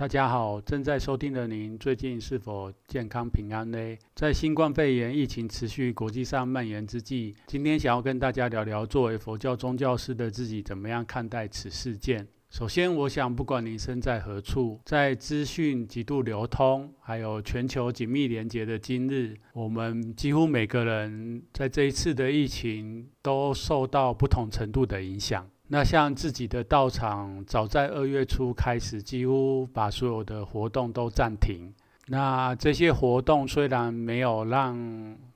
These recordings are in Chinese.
大家好，正在收听的您，最近是否健康平安呢？在新冠肺炎疫情持续国际上蔓延之际，今天想要跟大家聊聊，作为佛教宗教师的自己，怎么样看待此事件？首先，我想，不管您身在何处，在资讯极度流通，还有全球紧密连结的今日，我们几乎每个人在这一次的疫情都受到不同程度的影响。那像自己的道场，早在二月初开始，几乎把所有的活动都暂停。那这些活动虽然没有让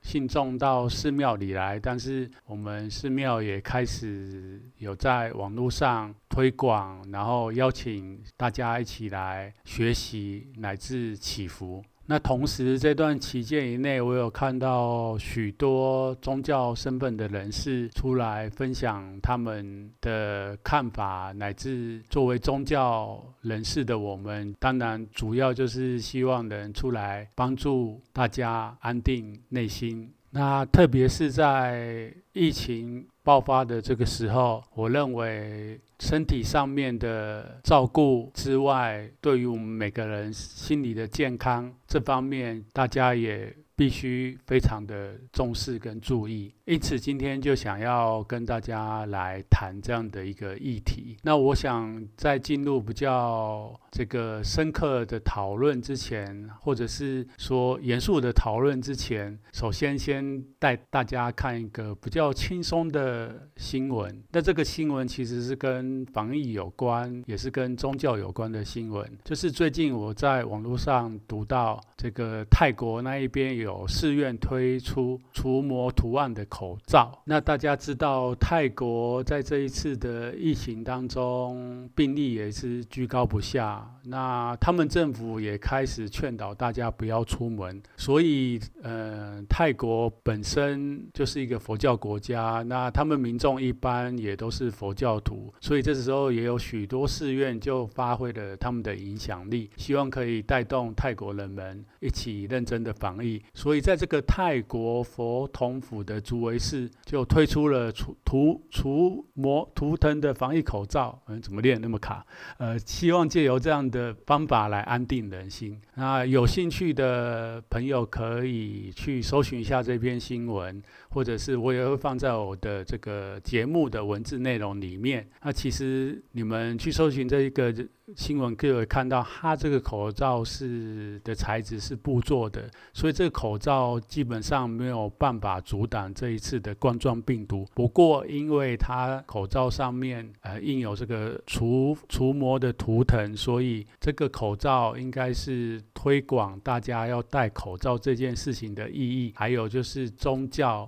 信众到寺庙里来，但是我们寺庙也开始有在网络上推广，然后邀请大家一起来学习乃至祈福。那同时，这段期间以内，我有看到许多宗教身份的人士出来分享他们的看法，乃至作为宗教人士的我们，当然主要就是希望能出来帮助大家安定内心。那特别是在疫情爆发的这个时候，我认为身体上面的照顾之外，对于我们每个人心理的健康这方面，大家也必须非常的重视跟注意。因此，今天就想要跟大家来谈这样的一个议题。那我想在进入比较这个深刻的讨论之前，或者是说严肃的讨论之前，首先先带大家看一个比较轻松的新闻。那这个新闻其实是跟防疫有关，也是跟宗教有关的新闻。就是最近我在网络上读到，这个泰国那一边有寺院推出除魔图案的口口罩，那大家知道泰国在这一次的疫情当中，病例也是居高不下。那他们政府也开始劝导大家不要出门。所以，呃，泰国本身就是一个佛教国家，那他们民众一般也都是佛教徒，所以这时候也有许多寺院就发挥了他们的影响力，希望可以带动泰国人们一起认真的防疫。所以，在这个泰国佛统府的主为是就推出了除图除魔图腾的防疫口罩，嗯，怎么练那么卡？呃，希望借由这样的方法来安定人心。那有兴趣的朋友可以去搜寻一下这篇新闻，或者是我也会放在我的这个节目的文字内容里面。那其实你们去搜寻这一个。新闻可以看到，它这个口罩是的材质是布做的，所以这个口罩基本上没有办法阻挡这一次的冠状病毒。不过，因为它口罩上面呃印有这个除除魔的图腾，所以这个口罩应该是推广大家要戴口罩这件事情的意义，还有就是宗教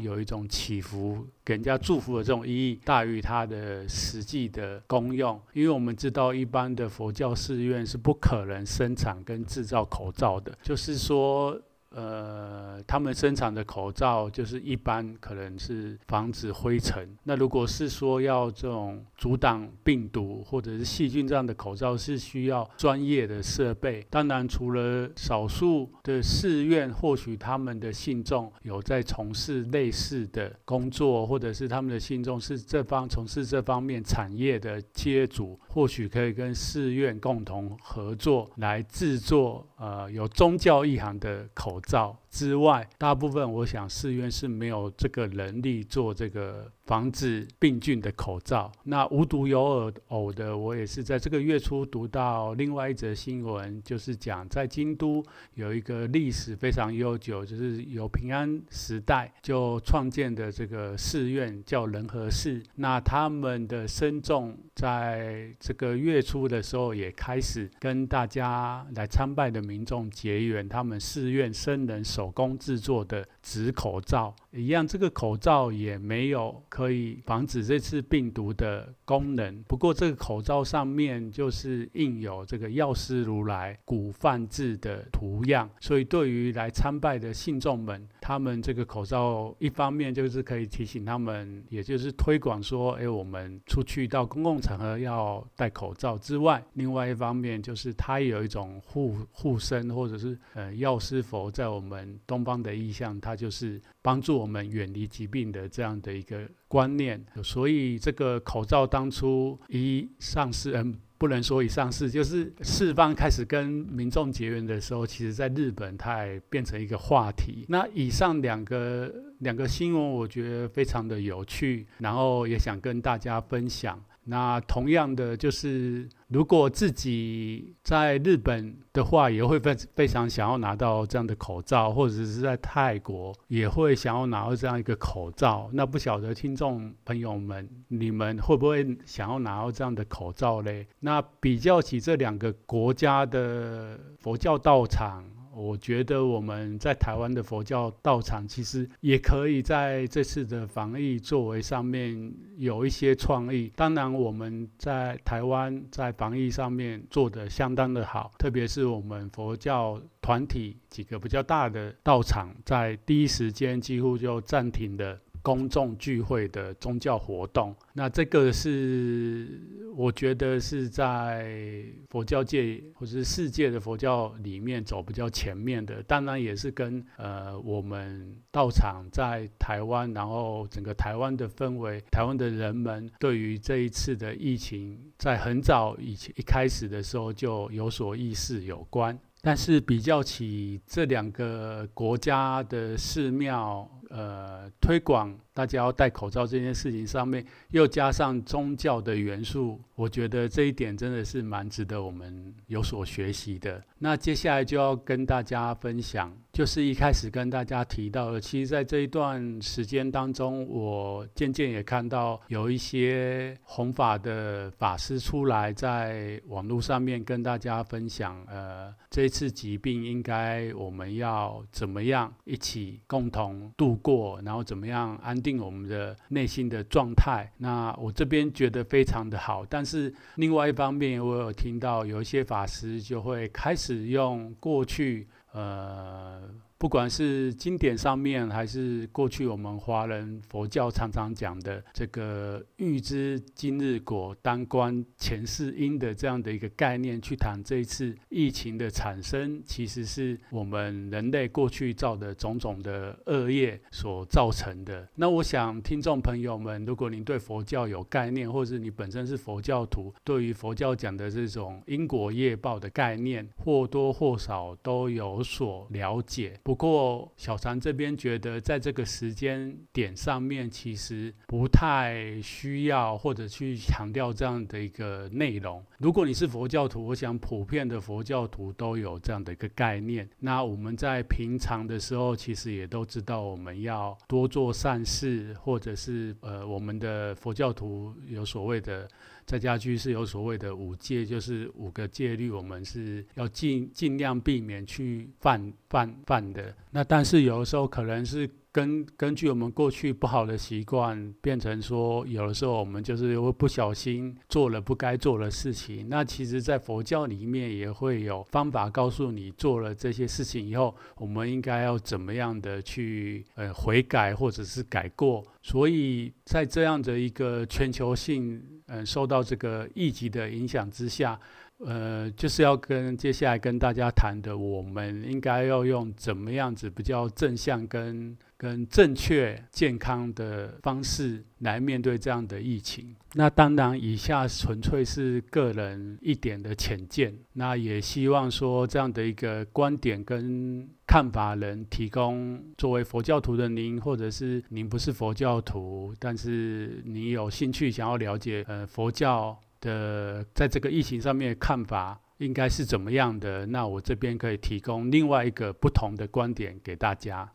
有一种祈福。给人家祝福的这种意义大于它的实际的功用，因为我们知道一般的佛教寺院是不可能生产跟制造口罩的，就是说。呃，他们生产的口罩就是一般可能是防止灰尘。那如果是说要这种阻挡病毒或者是细菌这样的口罩，是需要专业的设备。当然，除了少数的寺院，或许他们的信众有在从事类似的工作，或者是他们的信众是这方从事这方面产业的企业主，或许可以跟寺院共同合作来制作呃有宗教一行的口罩。之外，大部分我想寺院是没有这个能力做这个防止病菌的口罩。那无独有偶偶的，我也是在这个月初读到另外一则新闻，就是讲在京都有一个历史非常悠久，就是有平安时代就创建的这个寺院叫仁和寺。那他们的僧众在这个月初的时候也开始跟大家来参拜的民众结缘，他们寺院僧人。手工制作的纸口罩，一样这个口罩也没有可以防止这次病毒的功能。不过这个口罩上面就是印有这个药师如来古梵字的图样，所以对于来参拜的信众们，他们这个口罩一方面就是可以提醒他们，也就是推广说，哎，我们出去到公共场合要戴口罩之外，另外一方面就是它有一种护护身或者是呃药师佛在我们东方的意象，它就是帮助我们远离疾病的这样的一个观念。所以这个口罩当初一上市，嗯。不能说一上市，就是四方开始跟民众结缘的时候，其实在日本它也变成一个话题。那以上两个两个新闻，我觉得非常的有趣，然后也想跟大家分享。那同样的，就是如果自己在日本的话，也会非非常想要拿到这样的口罩，或者是在泰国也会想要拿到这样一个口罩。那不晓得听众朋友们，你们会不会想要拿到这样的口罩嘞？那比较起这两个国家的佛教道场。我觉得我们在台湾的佛教道场，其实也可以在这次的防疫作为上面有一些创意。当然，我们在台湾在防疫上面做得相当的好，特别是我们佛教团体几个比较大的道场，在第一时间几乎就暂停了。公众聚会的宗教活动，那这个是我觉得是在佛教界或是世界的佛教里面走比较前面的，当然也是跟呃我们道场在台湾，然后整个台湾的氛围，台湾的人们对于这一次的疫情，在很早以前一开始的时候就有所意识有关。但是比较起这两个国家的寺庙，呃，推广大家要戴口罩这件事情上面，又加上宗教的元素，我觉得这一点真的是蛮值得我们有所学习的。那接下来就要跟大家分享，就是一开始跟大家提到的，其实在这一段时间当中，我渐渐也看到有一些弘法的法师出来，在网络上面跟大家分享，呃，这次疾病应该我们要怎么样一起共同度过，然后怎么样安定我们的内心的状态？那我这边觉得非常的好，但是另外一方面，我有听到有一些法师就会开始用过去，呃。不管是经典上面，还是过去我们华人佛教常常讲的这个“预知今日果，当观前世因”的这样的一个概念，去谈这一次疫情的产生，其实是我们人类过去造的种种的恶业所造成的。那我想，听众朋友们，如果您对佛教有概念，或是你本身是佛教徒，对于佛教讲的这种因果业报的概念，或多或少都有所了解。不过，小禅这边觉得，在这个时间点上面，其实不太需要或者去强调这样的一个内容。如果你是佛教徒，我想普遍的佛教徒都有这样的一个概念。那我们在平常的时候，其实也都知道我们要多做善事，或者是呃，我们的佛教徒有所谓的。在家居是有所谓的五戒，就是五个戒律，我们是要尽尽量避免去犯犯犯的。那但是有的时候可能是根根据我们过去不好的习惯，变成说有的时候我们就是会不小心做了不该做的事情。那其实，在佛教里面也会有方法告诉你，做了这些事情以后，我们应该要怎么样的去呃悔改或者是改过。所以在这样的一个全球性。嗯，受到这个疫情的影响之下，呃，就是要跟接下来跟大家谈的，我们应该要用怎么样子比较正向跟跟正确健康的方式来面对这样的疫情。那当然，以下纯粹是个人一点的浅见，那也希望说这样的一个观点跟看法能提供作为佛教徒的您，或者是您不是佛教徒，但是你有兴趣想要了解呃佛教的在这个疫情上面看法应该是怎么样的，那我这边可以提供另外一个不同的观点给大家。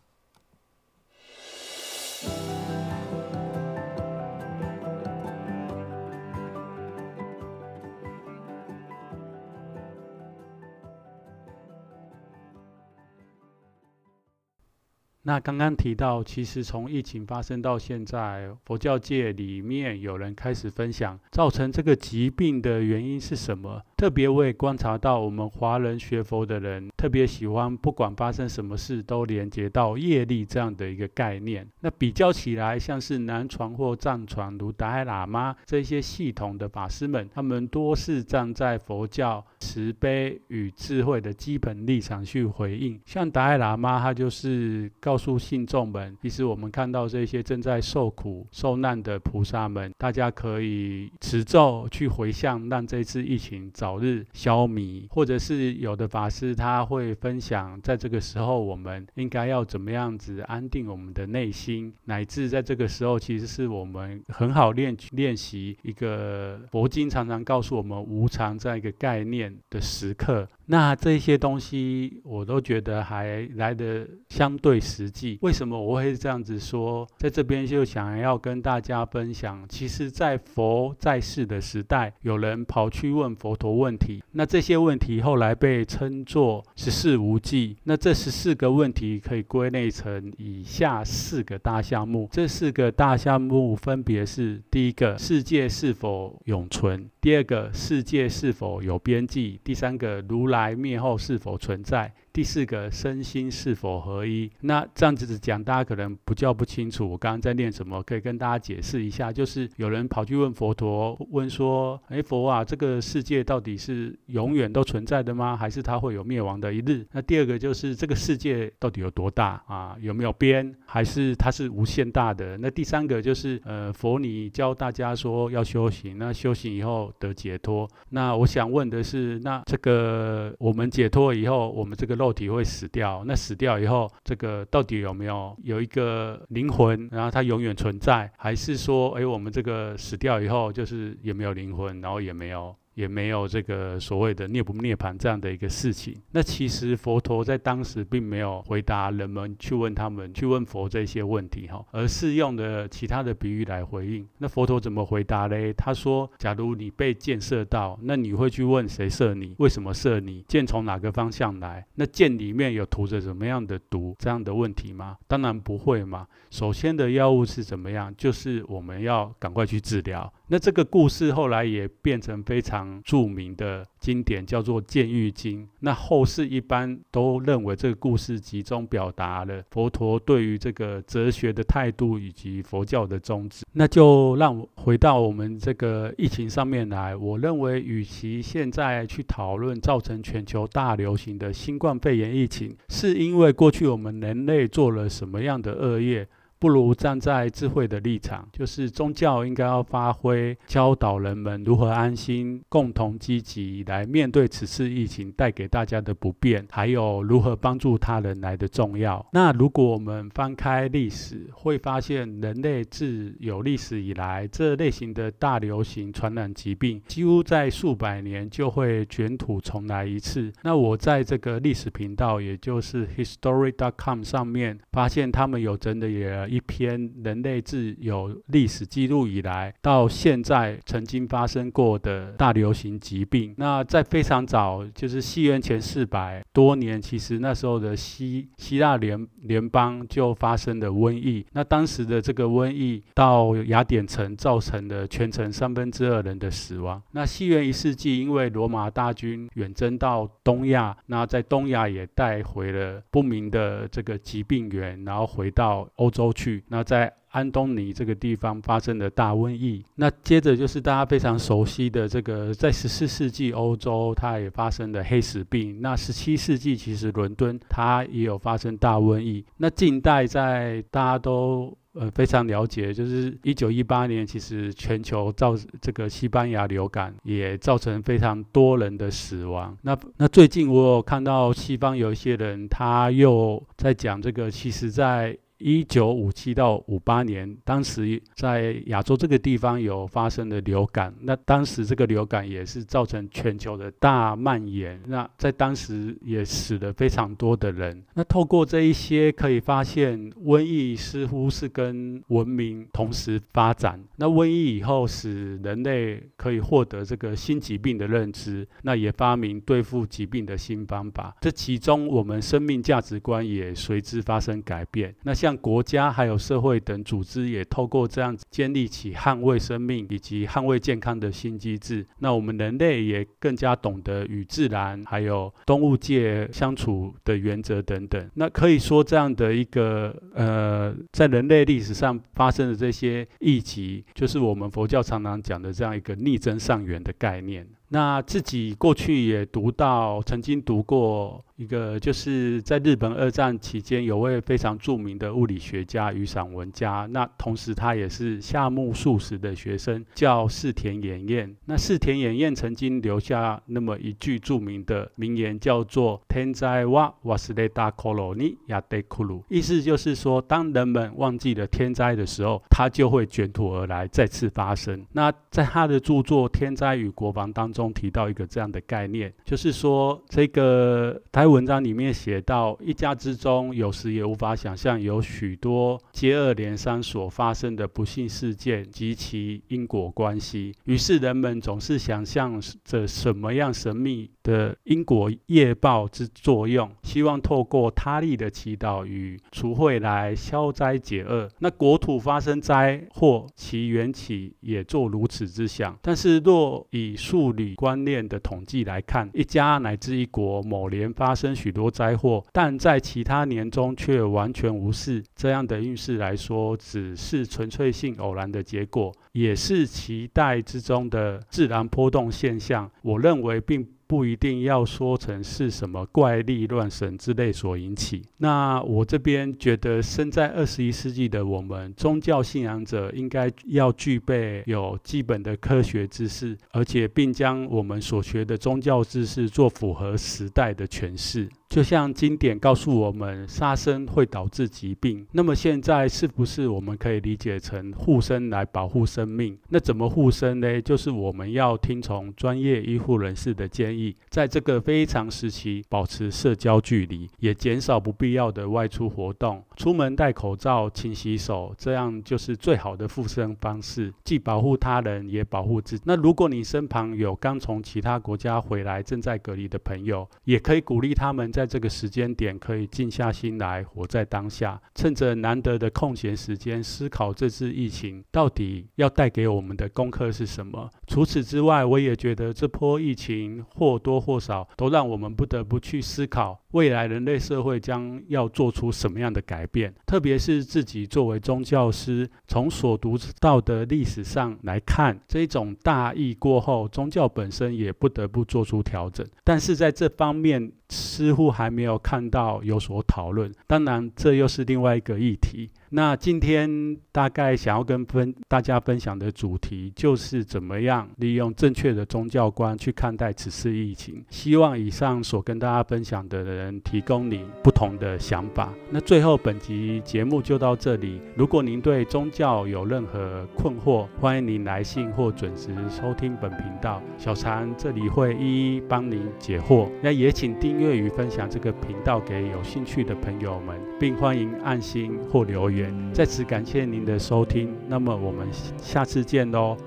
那刚刚提到，其实从疫情发生到现在，佛教界里面有人开始分享造成这个疾病的原因是什么。特别我也观察到，我们华人学佛的人特别喜欢，不管发生什么事，都连接到业力这样的一个概念。那比较起来，像是南传或藏传，如达赖喇嘛这些系统的法师们，他们多是站在佛教慈悲与智慧的基本立场去回应。像达赖喇嘛，他就是告诉信众们，其实我们看到这些正在受苦受难的菩萨们，大家可以持咒去回向，让这次疫情早。早日消弭，或者是有的法师他会分享，在这个时候我们应该要怎么样子安定我们的内心，乃至在这个时候，其实是我们很好练练习一个佛经常常告诉我们无常这样一个概念的时刻。那这些东西我都觉得还来得相对实际。为什么我会这样子说？在这边就想要跟大家分享，其实，在佛在世的时代，有人跑去问佛陀问题，那这些问题后来被称作十四无忌。那这十四个问题可以归类成以下四个大项目。这四个大项目分别是：第一个，世界是否永存？第二个，世界是否有边际？第三个，如来来灭后是否存在？第四个，身心是否合一？那这样子讲，大家可能不叫不清楚。我刚刚在念什么？可以跟大家解释一下。就是有人跑去问佛陀，问说：“哎，佛啊，这个世界到底是永远都存在的吗？还是它会有灭亡的一日？”那第二个就是这个世界到底有多大啊？有没有边？还是它是无限大的？那第三个就是呃，佛你教大家说要修行，那修行以后得解脱。那我想问的是，那这个我们解脱以后，我们这个肉肉体会死掉，那死掉以后，这个到底有没有有一个灵魂，然后它永远存在，还是说，哎，我们这个死掉以后，就是也没有灵魂，然后也没有。也没有这个所谓的涅不涅槃这样的一个事情。那其实佛陀在当时并没有回答人们去问他们去问佛这些问题哈，而是用的其他的比喻来回应。那佛陀怎么回答嘞？他说：假如你被箭射到，那你会去问谁射你？为什么射你？箭从哪个方向来？那箭里面有涂着什么样的毒？这样的问题吗？当然不会嘛。首先的药物是怎么样？就是我们要赶快去治疗。那这个故事后来也变成非常著名的经典，叫做《箭喻经》。那后世一般都认为这个故事集中表达了佛陀对于这个哲学的态度以及佛教的宗旨。那就让我回到我们这个疫情上面来。我认为，与其现在去讨论造成全球大流行的新冠肺炎疫情，是因为过去我们人类做了什么样的恶业？不如站在智慧的立场，就是宗教应该要发挥教导人们如何安心、共同积极来面对此次疫情带给大家的不便，还有如何帮助他人来的重要。那如果我们翻开历史，会发现人类自有历史以来，这类型的大流行传染疾病，几乎在数百年就会卷土重来一次。那我在这个历史频道，也就是 History.com 上面发现，他们有真的也。一篇人类自有历史记录以来到现在曾经发生过的大流行疾病。那在非常早，就是西元前四百多年，其实那时候的希希腊联联邦就发生了瘟疫。那当时的这个瘟疫到雅典城，造成了全城三分之二人的死亡。那西元一世纪，因为罗马大军远征到东亚，那在东亚也带回了不明的这个疾病源，然后回到欧洲。去，那在安东尼这个地方发生的大瘟疫，那接着就是大家非常熟悉的这个，在十四世纪欧洲，它也发生了黑死病。那十七世纪其实伦敦它也有发生大瘟疫。那近代在大家都呃非常了解，就是一九一八年，其实全球造这个西班牙流感也造成非常多人的死亡。那那最近我有看到西方有一些人，他又在讲这个，其实在一九五七到五八年，当时在亚洲这个地方有发生了流感，那当时这个流感也是造成全球的大蔓延，那在当时也死了非常多的人。那透过这一些可以发现，瘟疫似乎是跟文明同时发展。那瘟疫以后使人类可以获得这个新疾病的认知，那也发明对付疾病的新方法。这其中我们生命价值观也随之发生改变。那像国家还有社会等组织也透过这样子建立起捍卫生命以及捍卫健康的新机制。那我们人类也更加懂得与自然还有动物界相处的原则等等。那可以说这样的一个呃，在人类历史上发生的这些议题，就是我们佛教常常讲的这样一个逆增上缘的概念。那自己过去也读到，曾经读过一个，就是在日本二战期间，有位非常著名的物理学家与散文家，那同时他也是夏目漱石的学生，叫柿田研彦。那柿田研彦曾经留下那么一句著名的名言，叫做“天灾は忘れた顷にやってくる”，意思就是说，当人们忘记了天灾的时候，它就会卷土而来，再次发生。那在他的著作《天灾与国防》当中，中提到一个这样的概念，就是说，这个他 在文章里面写到，一家之中有时也无法想象有许多接二连三所发生的不幸事件及其因果关系，于是人们总是想象着什么样神秘的因果业报之作用，希望透过他力的祈祷与除秽来消灾解厄。那国土发生灾祸，其缘起也做如此之想。但是若以数理观念的统计来看，一家乃至一国某年发生许多灾祸，但在其他年中却完全无事，这样的运势来说，只是纯粹性偶然的结果，也是期待之中的自然波动现象。我认为并。不一定要说成是什么怪力乱神之类所引起。那我这边觉得，生在二十一世纪的我们，宗教信仰者应该要具备有基本的科学知识，而且并将我们所学的宗教知识做符合时代的诠释。就像经典告诉我们，杀生会导致疾病。那么现在是不是我们可以理解成护身来保护生命？那怎么护身呢？就是我们要听从专业医护人士的建议，在这个非常时期保持社交距离，也减少不必要的外出活动。出门戴口罩、勤洗手，这样就是最好的护生方式，既保护他人，也保护自己。那如果你身旁有刚从其他国家回来、正在隔离的朋友，也可以鼓励他们在。这个时间点可以静下心来，活在当下，趁着难得的空闲时间，思考这次疫情到底要带给我们的功课是什么。除此之外，我也觉得这波疫情或多或少都让我们不得不去思考，未来人类社会将要做出什么样的改变。特别是自己作为宗教师，从所读到的历史上来看，这种大疫过后，宗教本身也不得不做出调整。但是在这方面，似乎还没有看到有所讨论，当然这又是另外一个议题。那今天大概想要跟分大家分享的主题，就是怎么样利用正确的宗教观去看待此次疫情。希望以上所跟大家分享的人提供你不同的想法。那最后本集节目就到这里。如果您对宗教有任何困惑，欢迎您来信或准时收听本频道，小禅这里会一一帮您解惑。那也请订阅与分享这个频道给有兴趣的朋友们，并欢迎按心或留言。在此感谢您的收听，那么我们下次见喽。